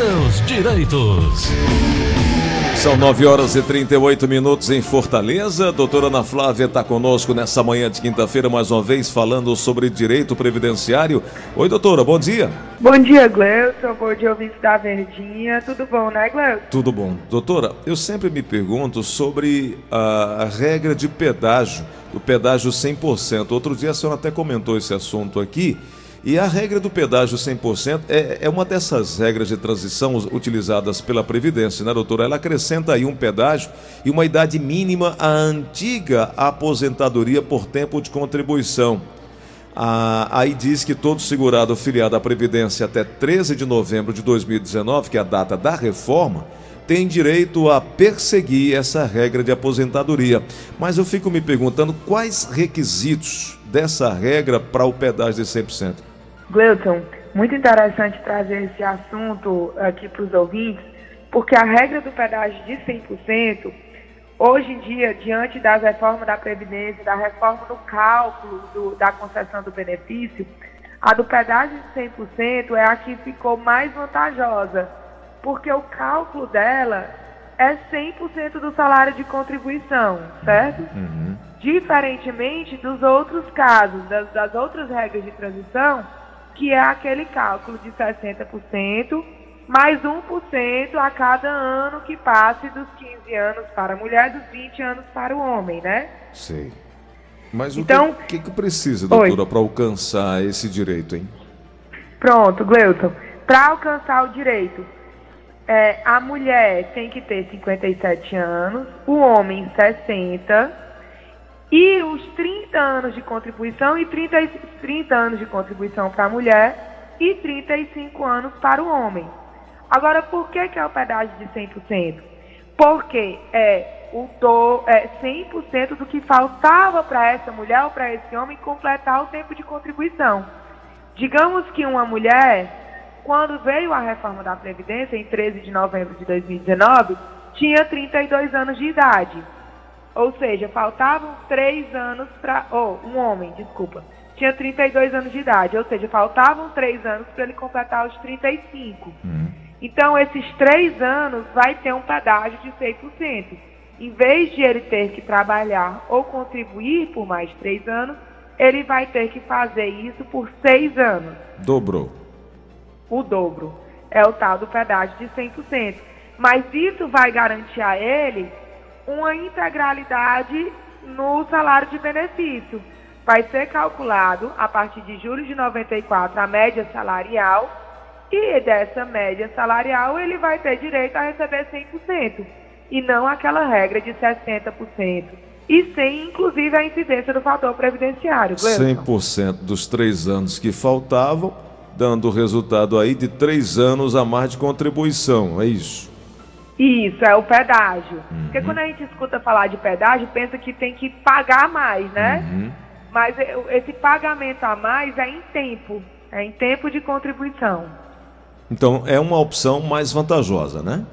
seus direitos. São 9 horas e 38 minutos em Fortaleza. Doutora Ana Flávia está conosco nessa manhã de quinta-feira, mais uma vez, falando sobre direito previdenciário. Oi, doutora, bom dia. Bom dia, Gleuton. Bom dia, ouvinte da Verdinha. Tudo bom, né, Gleuton? Tudo bom. Doutora, eu sempre me pergunto sobre a, a regra de pedágio, do pedágio 100%. Outro dia a senhora até comentou esse assunto aqui. E a regra do pedágio 100% é, é uma dessas regras de transição utilizadas pela Previdência, né, doutora? Ela acrescenta aí um pedágio e uma idade mínima à antiga aposentadoria por tempo de contribuição. Ah, aí diz que todo segurado filiado à Previdência até 13 de novembro de 2019, que é a data da reforma, tem direito a perseguir essa regra de aposentadoria. Mas eu fico me perguntando quais requisitos dessa regra para o pedágio de 100%. Gleuton, muito interessante trazer esse assunto aqui para os ouvintes, porque a regra do pedágio de 100%, hoje em dia, diante das reformas da Previdência, da reforma no cálculo do, da concessão do benefício, a do pedágio de 100% é a que ficou mais vantajosa, porque o cálculo dela é 100% do salário de contribuição, certo? Uhum. Diferentemente dos outros casos, das, das outras regras de transição, que é aquele cálculo de 60%, mais 1% a cada ano que passe dos 15 anos para a mulher, dos 20 anos para o homem, né? Sei. Mas então, o que, que, que precisa, doutora, para alcançar esse direito, hein? Pronto, Gleuton. Para alcançar o direito, é, a mulher tem que ter 57 anos, o homem 60 e os 30 anos de contribuição e 30, 30 anos de contribuição para a mulher e 35 anos para o homem. Agora, por que, que é o pedágio de 100%? Porque é, o do, é 100% do que faltava para essa mulher ou para esse homem completar o tempo de contribuição. Digamos que uma mulher, quando veio a reforma da Previdência, em 13 de novembro de 2019, tinha 32 anos de idade. Ou seja, faltavam três anos para. Oh, um homem, desculpa. Tinha 32 anos de idade, ou seja, faltavam três anos para ele completar os 35. Uhum. Então, esses três anos vai ter um pedágio de 100%. Em vez de ele ter que trabalhar ou contribuir por mais três anos, ele vai ter que fazer isso por seis anos. Dobrou. O dobro. É o tal do pedágio de 100%. Mas isso vai garantir a ele uma integralidade no salário de benefício. Vai ser calculado, a partir de julho de 94, a média salarial, e dessa média salarial ele vai ter direito a receber 100%, e não aquela regra de 60%. E sem, inclusive, a incidência do fator previdenciário. Gleuton. 100% dos três anos que faltavam, dando o resultado aí de três anos a mais de contribuição, é isso? Isso, é o pedágio. Uhum. Porque quando a gente escuta falar de pedágio, pensa que tem que pagar mais, né? Uhum. Mas esse pagamento a mais é em tempo, é em tempo de contribuição. Então é uma opção mais vantajosa, né?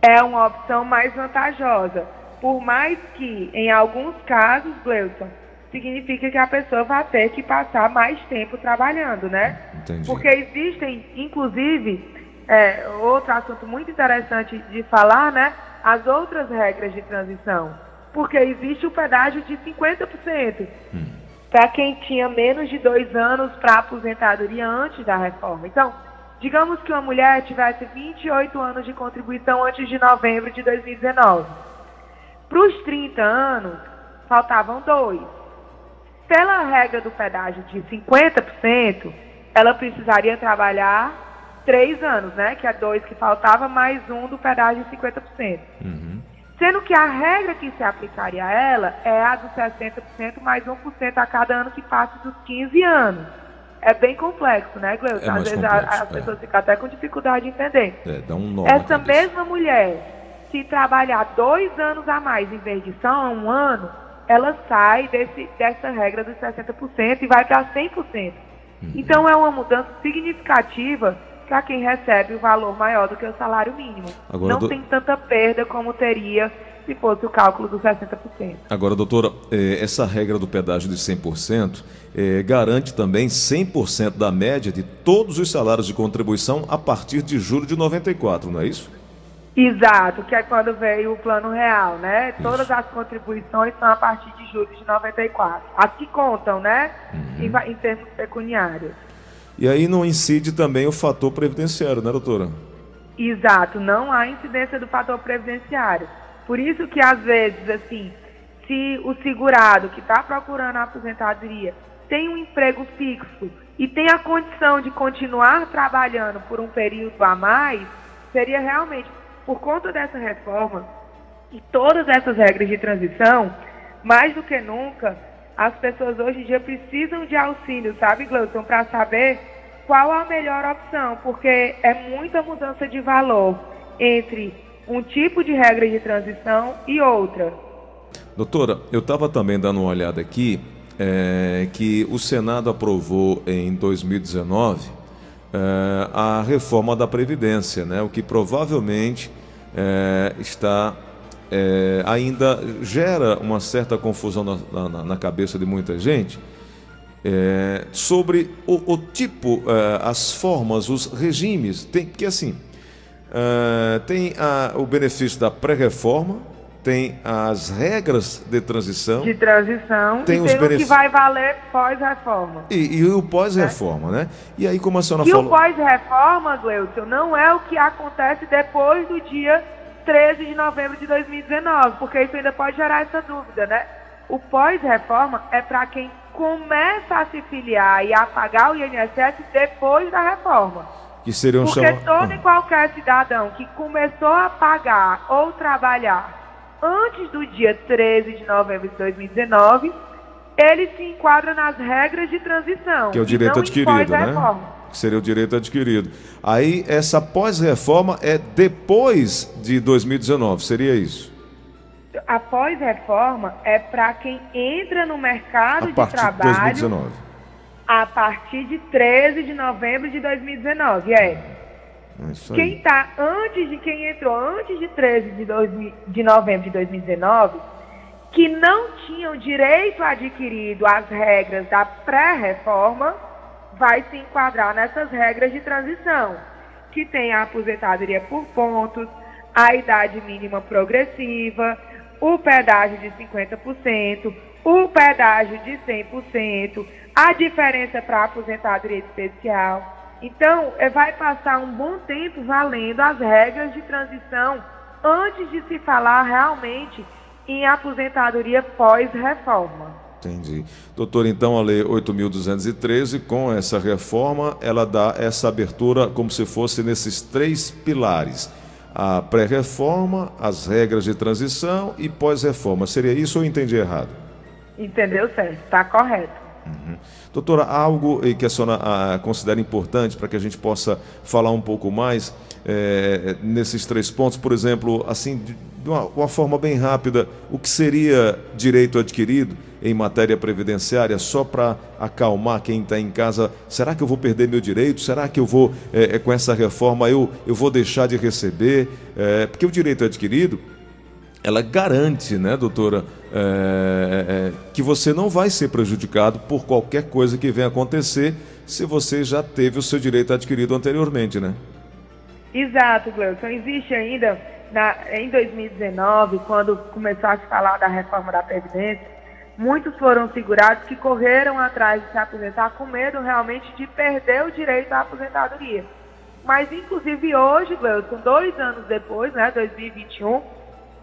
É uma opção mais vantajosa. Por mais que, em alguns casos, Gleuton, significa que a pessoa vai ter que passar mais tempo trabalhando, né? Entendi. Porque existem, inclusive, é, outro assunto muito interessante de falar, né? As outras regras de transição. Porque existe o pedágio de 50%. Hum. Para quem tinha menos de dois anos para aposentadoria antes da reforma. Então, digamos que uma mulher tivesse 28 anos de contribuição antes de novembro de 2019. Para os 30 anos, faltavam dois. Pela regra do pedágio de 50%, ela precisaria trabalhar três anos, né? Que é dois que faltava, mais um do pedágio de 50%. Uhum. Sendo que a regra que se aplicaria a ela é a dos 60% mais 1% a cada ano que passa dos 15 anos. É bem complexo, né, Gleuson? É Às vezes complexo, as é. pessoas ficam até com dificuldade de entender. É, dá um Essa mesma mulher, se trabalhar dois anos a mais em vez de só um ano, ela sai desse, dessa regra dos 60% e vai para 100%. Uhum. Então é uma mudança significativa para quem recebe o valor maior do que o salário mínimo. Agora, Não do- tem tanta perda como teria se fosse o cálculo dos 60%. Agora, doutora, eh, essa regra do pedágio de 100% eh, garante também 100% da média de todos os salários de contribuição a partir de julho de 94, não é isso? Exato, que é quando veio o plano real, né? Todas as contribuições são a partir de julho de 94. As que contam, né? Uhum. Em, em termos pecuniários. E aí não incide também o fator previdenciário, né, doutora? Exato, não há incidência do fator previdenciário. Por isso que às vezes, assim, se o segurado que está procurando a aposentadoria tem um emprego fixo e tem a condição de continuar trabalhando por um período a mais, seria realmente, por conta dessa reforma e todas essas regras de transição, mais do que nunca, as pessoas hoje em dia precisam de auxílio, sabe, Gleuton, para saber qual a melhor opção, porque é muita mudança de valor entre um tipo de regra de transição e outra. Doutora, eu estava também dando uma olhada aqui é, que o Senado aprovou em 2019 é, a reforma da Previdência, né, o que provavelmente é, está é, ainda gera uma certa confusão na, na- na cabeça de muita gente é, sobre o, o tipo, é, as formas, os regimes. Tem, porque assim, é, tem a- o benefício da pré-reforma, tem as regras de transição De transição Tem e os tem o que vai valer pós-reforma. e, e o pós-reforma, né? E aí, como a senhora E o falou. pós-reforma, Gleuton, não é o que acontece depois do dia 13 de novembro de 2019, porque isso ainda pode gerar essa dúvida, né? O pós-reforma é para quem começa a se filiar e a pagar o INSS depois da reforma. Que seriam Porque todo e Ah, qualquer cidadão que começou a pagar ou trabalhar antes do dia 13 de novembro de 2019, ele se enquadra nas regras de transição. que é o e direito adquirido, né? Que seria o direito adquirido. Aí, essa pós-reforma é depois de 2019, seria isso? A pós-reforma é para quem entra no mercado A de partir de trabalho 2019. a partir de 13 de novembro de 2019. É. É Quem está antes de quem entrou antes de 13 de, 2000 de novembro de 2019, que não tinham direito adquirido às regras da pré-reforma, vai se enquadrar nessas regras de transição, que tem a aposentadoria por pontos, a idade mínima progressiva, o pedágio de 50%, o pedágio de 100%, a diferença para a aposentadoria especial. Então, eh, vai passar um bom tempo valendo as regras de transição antes de se falar realmente em aposentadoria pós-reforma. Entendi. Doutor, então a Lei 8.213, com essa reforma, ela dá essa abertura como se fosse nesses três pilares: a pré-reforma, as regras de transição e pós-reforma. Seria isso ou entendi errado? Entendeu certo? Está correto. Doutora, há algo que a senhora ah, considera importante para que a gente possa falar um pouco mais eh, nesses três pontos? Por exemplo, assim, de de uma, uma forma bem rápida, o que seria direito adquirido em matéria previdenciária, só para acalmar quem está em casa? Será que eu vou perder meu direito? Será que eu vou, eh, eh, com essa reforma, eu, eu vou deixar de receber? Eh, porque o direito adquirido, ela garante, né, doutora, é, é, que você não vai ser prejudicado por qualquer coisa que venha acontecer se você já teve o seu direito adquirido anteriormente, né? Exato, Gleuton. Existe ainda, na- em 2019, quando começou a se falar da reforma da Previdência, muitos foram segurados que correram atrás de se aposentar com medo realmente de perder o direito à aposentadoria. Mas, inclusive, hoje, Gleuton, dois anos depois, né, 2021,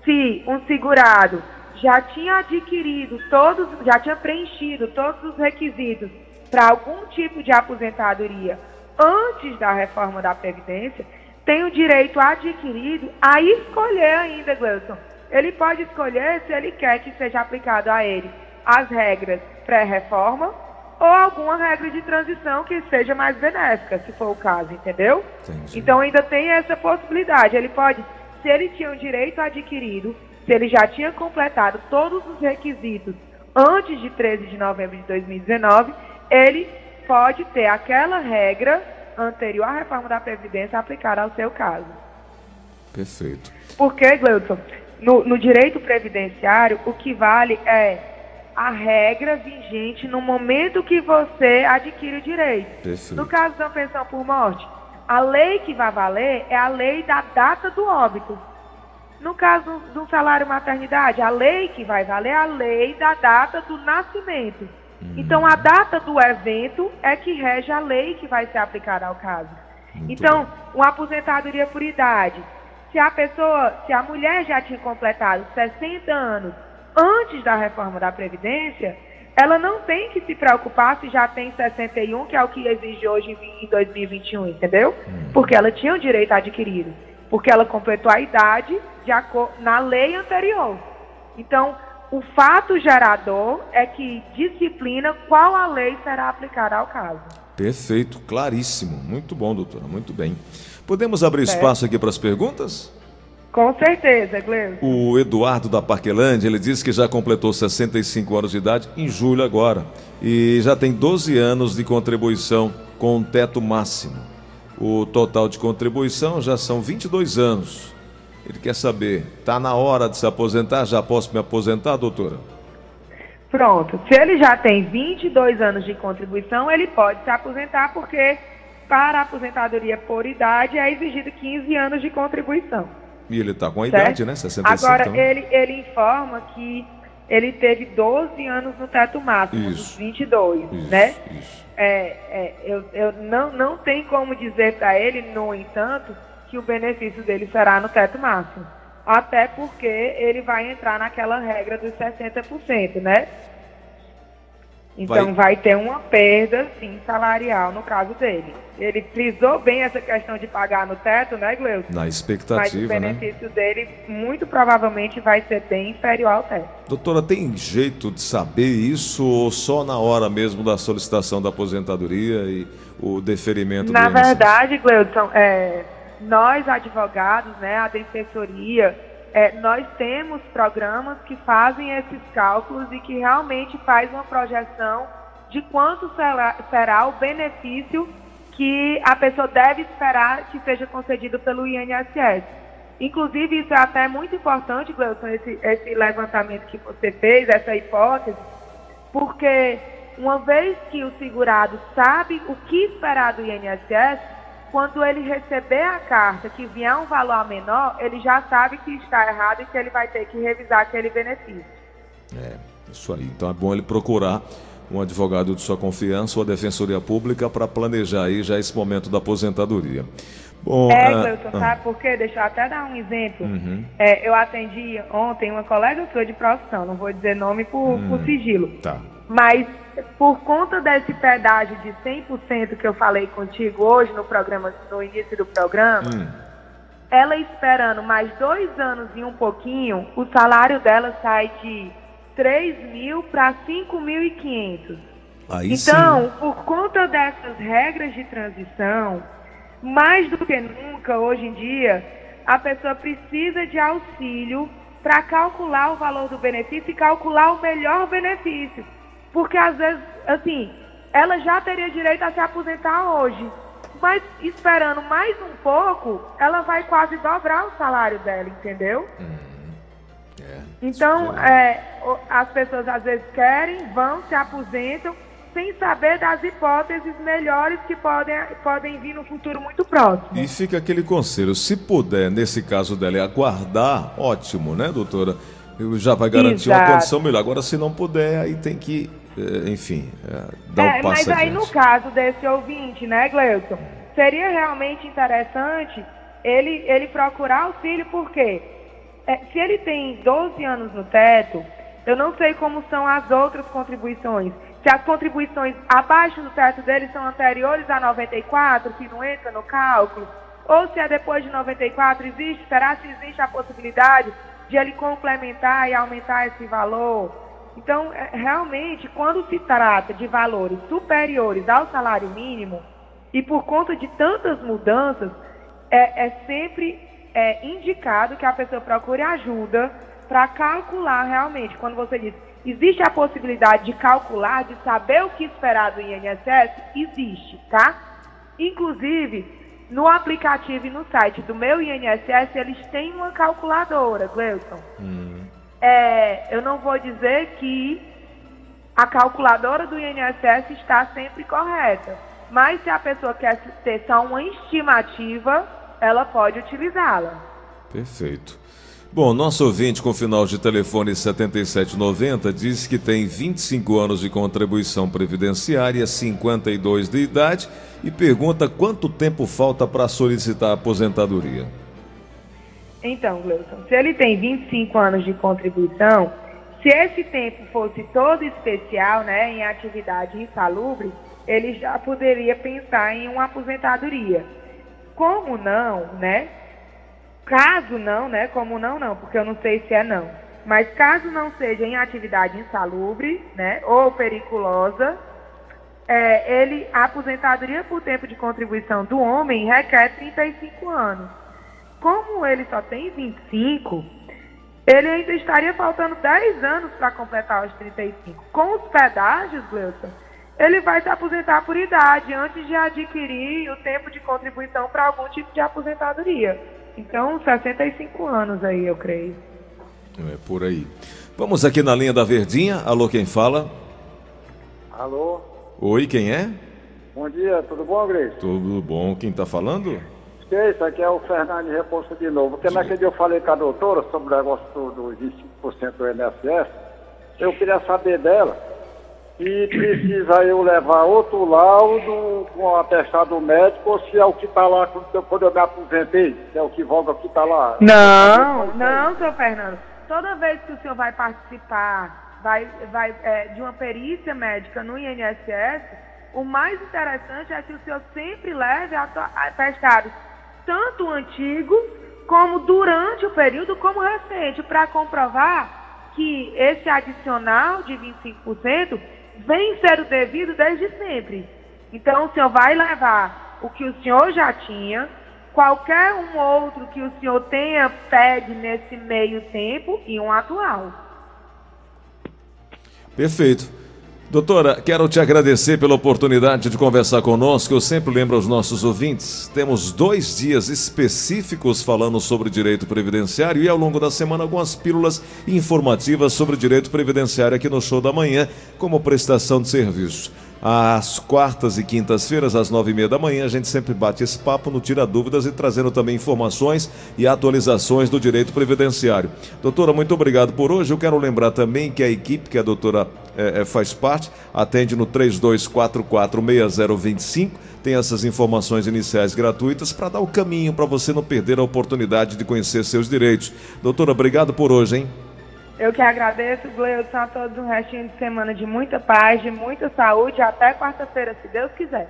se um segurado já tinha adquirido todos, já tinha preenchido todos os requisitos para algum tipo de aposentadoria antes da reforma da Previdência, tem o direito adquirido a escolher ainda, Gleuton. Ele pode escolher se ele quer que seja aplicado a ele as regras pré-reforma ou alguma regra de transição que seja mais benéfica, se for o caso, entendeu? Entendi. Então ainda tem essa possibilidade. Ele pode, se ele tinha um direito adquirido, se ele já tinha completado todos os requisitos antes de 13 de novembro de 2019, ele pode ter aquela regra anterior à reforma da Previdência aplicada ao seu caso. Perfeito. Porque, Gleudson, no, no direito previdenciário, o que vale é a regra vigente no momento que você adquire o direito. Perfeito. No caso da pensão por morte, a lei que vai valer é a lei da data do óbito. No caso do salário maternidade, a lei que vai valer é a lei da data do nascimento. Então, a data do evento é que rege a lei que vai ser aplicada ao caso. Muito então, uma aposentadoria por idade. Se a pessoa, se a mulher já tinha completado 60 anos antes da reforma da Previdência, ela não tem que se preocupar se já tem 61, que é o que exige hoje em 2021, entendeu? Porque ela tinha o direito adquirido. Porque ela completou a idade de na lei anterior. Então, o fato gerador é que disciplina qual a lei será aplicada ao caso. Perfeito, claríssimo. Muito bom, doutora, muito bem. Podemos abrir Certo. espaço aqui para as perguntas? Com certeza, Gleuson. O Eduardo da Parquelândia, ele disse que já completou 65 anos de idade em julho agora e já tem 12 anos de contribuição com um teto máximo. O total de contribuição já são 22 anos. Ele quer saber, está na hora de se aposentar? Já posso me aposentar, doutora? Pronto. Se ele já tem 22 anos de contribuição, ele pode se aposentar, porque para a aposentadoria por idade é exigido 15 anos de contribuição. E ele está com a certo? idade, né? 65 Agora, então. ele, ele informa que ele teve 12 anos no teto máximo, Isso. dos 22, Isso, né? isso. É, é, eu, eu não, não tem como dizer para ele, no entanto, que o benefício dele será no teto máximo. Até porque ele vai entrar naquela regra dos 60%, né? Então vai, ter uma perda, sim, salarial no caso dele. Ele frisou bem essa questão de pagar no teto, né, Gleuton? Na Mas o expectativa, né? benefício dele muito provavelmente vai ser bem inferior ao teto. Doutora, tem jeito de saber isso ou só na hora mesmo da solicitação da aposentadoria e o deferimento Na do verdade, Gleudson, é, nós advogados, né, a defensoria, é, nós temos programas que fazem esses cálculos e que realmente faz uma projeção de quanto será, será o benefício que a pessoa deve esperar que seja concedido pelo INSS. Inclusive, isso é até muito importante, Gleudson, esse, esse levantamento que você fez, essa hipótese, porque uma vez que o segurado sabe o que esperar do INSS, quando ele receber a carta que vier um valor menor, ele já sabe que está errado e que ele vai ter que revisar aquele benefício. É, isso aí. Então é bom ele procurar um advogado de sua confiança ou a defensoria pública para planejar aí já esse momento da aposentadoria. Bom, É, ah, Gleuton, ah, sabe por quê? Deixa eu até dar um exemplo. Uhum. É, eu atendi ontem uma colega sua de profissão, não vou dizer nome por, por sigilo. Tá. Mas por conta desse pedágio de 100% que eu falei contigo hoje no programa, no início do programa, Hum. ela esperando mais dois anos e um pouquinho, o salário dela sai de 3 mil para 5.500. Aí Então, por conta dessas regras de transição, mais do que nunca hoje em dia, a pessoa precisa de auxílio para calcular o valor do benefício e calcular o melhor benefício. Porque às vezes, assim, ela já teria direito a se aposentar hoje. Mas esperando mais um pouco, ela vai quase dobrar o salário dela, entendeu? sim. É. Então, é, o- as pessoas às vezes querem, vão, se aposentam, sem saber das hipóteses melhores que podem, podem vir no futuro muito próximo. E fica aquele conselho, se puder, nesse caso dela, aguardar, ótimo, né, doutora? Eu Já vai garantir uma Exato. condição melhor. Agora, se não puder, aí tem que, enfim, eh, É, um passo mas aí adiante. no caso desse ouvinte, né, Gleuton, seria realmente interessante ele, ele procurar auxílio, porque é, se ele tem 12 anos no teto, eu não sei como são as outras contribuições. Se as contribuições abaixo do teto dele são anteriores a 94, que não entra no cálculo, ou se é depois de 94, existe, será se existe a possibilidade de ele complementar e aumentar esse valor? Então, é, realmente, quando se trata de valores superiores ao salário mínimo, e por conta de tantas mudanças, é, é sempre é, indicado que a pessoa procure ajuda para calcular realmente. Quando você diz, existe a possibilidade de calcular, de saber o que esperar do INSS? Existe, tá? Inclusive, no aplicativo e no site do meu INSS, eles têm uma calculadora, Gleuton. Hum. É, eu não vou dizer que a calculadora do INSS está sempre correta, mas se a pessoa quer ter só uma estimativa, ela pode utilizá-la. Perfeito. Bom, nosso ouvinte com final de telefone 7790 diz que tem 25 anos de contribuição previdenciária, 52 de idade e pergunta quanto tempo falta para solicitar a aposentadoria. Então, Gleuson, se ele tem 25 anos de contribuição, se esse tempo fosse todo especial, né, em atividade insalubre, ele já poderia pensar em uma aposentadoria. Como não, né? Caso não, né? Como não, não, porque eu não sei se é não. Mas caso não seja em atividade insalubre, né? Ou periculosa, é, ele, a aposentadoria por tempo de contribuição do homem requer 35 anos. Como ele só tem 25, ele ainda estaria faltando 10 anos para completar os 35. Com os pedágios, Gleuton, ele vai se aposentar por idade antes de adquirir o tempo de contribuição para algum tipo de aposentadoria. Então, 65 anos aí, eu creio. É por aí. Vamos aqui na linha da Verdinha. Alô, quem fala? Alô? Oi, quem é? Bom dia, tudo bom, Grace? Tudo bom. Quem está falando? Isso aqui é o Fernando de Repouso de novo. Porque naquele dia eu falei com a doutora sobre o negócio dos 25% do INSS. Eu queria saber dela e precisa eu levar outro laudo com o atestado médico ou se é o que está lá quando eu me aposentei, se é o que volta o que está lá. Não, não, seu Fernando. Toda vez que o senhor vai participar vai, vai, é, de uma perícia médica no INSS, o mais interessante é que o senhor sempre leve atestados tanto antigos como durante o período como recente, para comprovar que esse adicional de 25% vem sendo devido desde sempre. Então, o senhor vai levar o que o senhor já tinha, qualquer um outro que o senhor tenha pede nesse meio tempo e um atual. Perfeito. Doutora, quero te agradecer pela oportunidade de conversar conosco. Eu sempre lembro aos nossos ouvintes, temos dois dias específicos falando sobre direito previdenciário e ao longo da semana algumas pílulas informativas sobre direito previdenciário aqui no Show da Manhã, como prestação de serviços. Às quartas e quintas-feiras, às nove e meia da manhã, a gente sempre bate esse papo no Tira Dúvidas e trazendo também informações e atualizações do direito previdenciário. Doutora, muito obrigado por hoje. Eu quero lembrar também que a equipe que a doutora é, é, faz parte atende no 32446025. Tem essas informações iniciais gratuitas para dar o caminho para você não perder a oportunidade de conhecer seus direitos. Doutora, obrigado por hoje, hein? Eu que agradeço, Gleudson, a todos um restinho de semana de muita paz, de muita saúde. Até quarta-feira, se Deus quiser.